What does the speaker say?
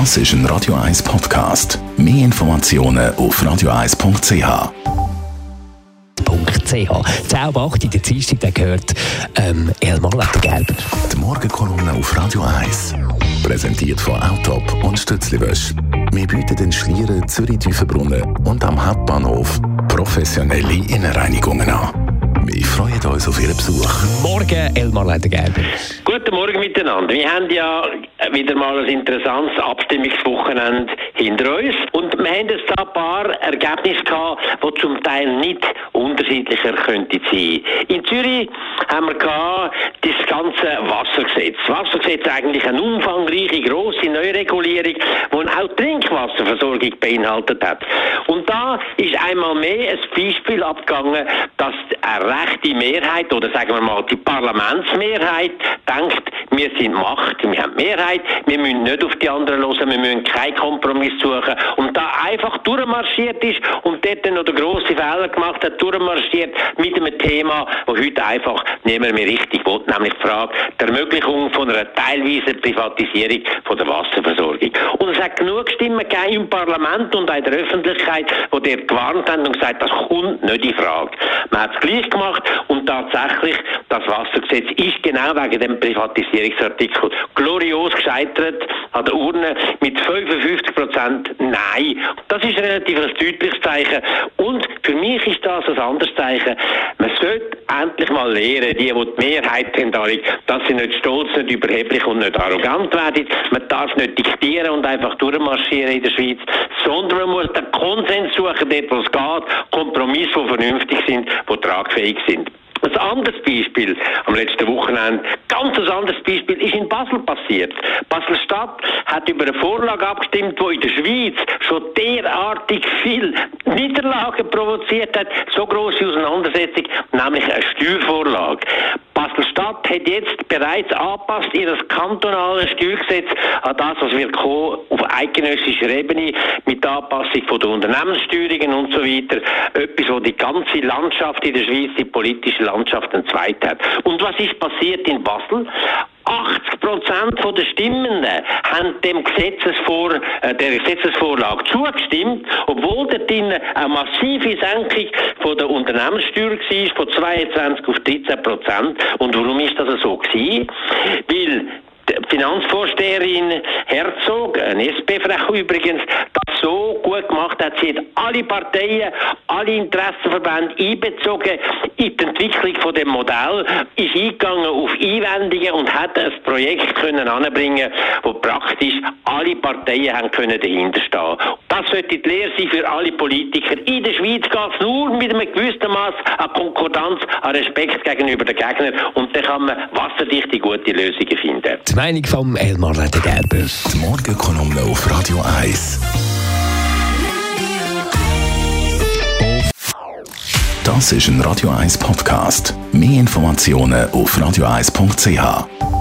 Das ist ein Radio 1 Podcast. Mehr Informationen auf radio1.ch. ch. 10 ab 8 in der Dienstag, der gehört ähm, Elmar Lettergelber. Die Morgenkolumne auf Radio 1. Präsentiert von Autop und Stützliwösch. Wir bieten den Schlieren Zürich-Tüfenbrunnen und am Hauptbahnhof professionelle Innenreinigungen an. Wir freuen uns auf Ihren Besuch. Morgen, Elmar Lettergelber. Guten Morgen miteinander. Wir haben ja wieder mal ein interessantes Abstimmungswochenende hinter uns und wir haben jetzt da ein paar Ergebnisse gehabt, die zum Teil nicht unterschiedlicher könnten sein. In Zürich haben wir gehabt, das ganze Wassergesetz. Das Wassergesetz ist eigentlich eine umfangreiche, grosse Neuregulierung, die auch Trinkwasserversorgung beinhaltet hat. Und da ist einmal mehr ein Beispiel abgegangen, dass eine rechte Mehrheit oder sagen wir mal die Parlamentsmehrheit denkt, wir sind Macht, wir haben Mehrheit, wir müssen nicht auf die anderen hören, wir müssen keinen Kompromiss suchen und da einfach durchmarschiert ist und dort dann noch den grossen Fehler gemacht hat, durchmarschiert mit einem Thema, das heute einfach niemand mehr richtig will, nämlich die Frage der Ermöglichung von einer teilweisen Privatisierung von der Wasserversorgung. Und es hat genug Stimmen gegeben im Parlament und auch in der Öffentlichkeit, die dort gewarnt haben und gesagt, das kommt nicht in Frage. Man hat es gleich gemacht und tatsächlich, das Wassergesetz ist genau wegen dem Privatisierungsartikel glorios gescheitert an der Urne mit 55 Prozent Nein. Das ist relativ ein deutliches Zeichen. Und für mich ist das ein anderes Zeichen. Man sollte endlich mal lehren, die, die die Mehrheit haben, dass sie nicht stolz, nicht überheblich und nicht arrogant werden. Man darf nicht diktieren und einfach durchmarschieren in der Schweiz, sondern man muss den Konsens suchen, dort wo es geht, Kompromisse, die vernünftig sind, die tragfähig sind. Ein anderes Beispiel am letzten Wochenende, ganz ein anderes Beispiel, ist in Basel passiert. Basel-Stadt hat über eine Vorlage abgestimmt, die in der Schweiz schon derartig viel Niederlagen provoziert hat, so große Auseinandersetzung, nämlich eine Steuervorlage. Basel-Stadt hat jetzt bereits angepasst ihr kantonales Steuergesetz an das, was wir auf eidgenössischer Ebene mit der Anpassung von der Unternehmenssteuerungen und so weiter. Etwas, wo die ganze Landschaft in der Schweiz, die politische Landschaft entzweit hat. Und was ist passiert in Basel? 80 Prozent der Stimmenden haben dem Gesetzesvor, äh, der Gesetzesvorlage zugestimmt, obwohl dort eine massive Senkung von der Unternehmenssteuer war, von 22 auf 13 Prozent. Und warum ist das so? Weil Finanzvorsteherin Herzog, eine SP-Frau übrigens, das so gut gemacht hat. Sie hat alle Parteien, alle Interessenverbände einbezogen in die Entwicklung von dem Modell, ist eingegangen auf Einwendungen und hat ein Projekt können anbringen, wo praktisch alle Parteien haben können dahinter stehen. Das sollte die Lehre sein für alle Politiker. In der Schweiz geht es nur mit einem gewissen Maß an Konkordanz, an Respekt gegenüber den Gegnern und dann kann man wasserdichte gute Lösungen finden. Die Meinung von Elmar Ledergerber. Die Morgenkolumne auf Radio 1. Das ist ein Radio 1 Podcast. Mehr Informationen auf radio1.ch.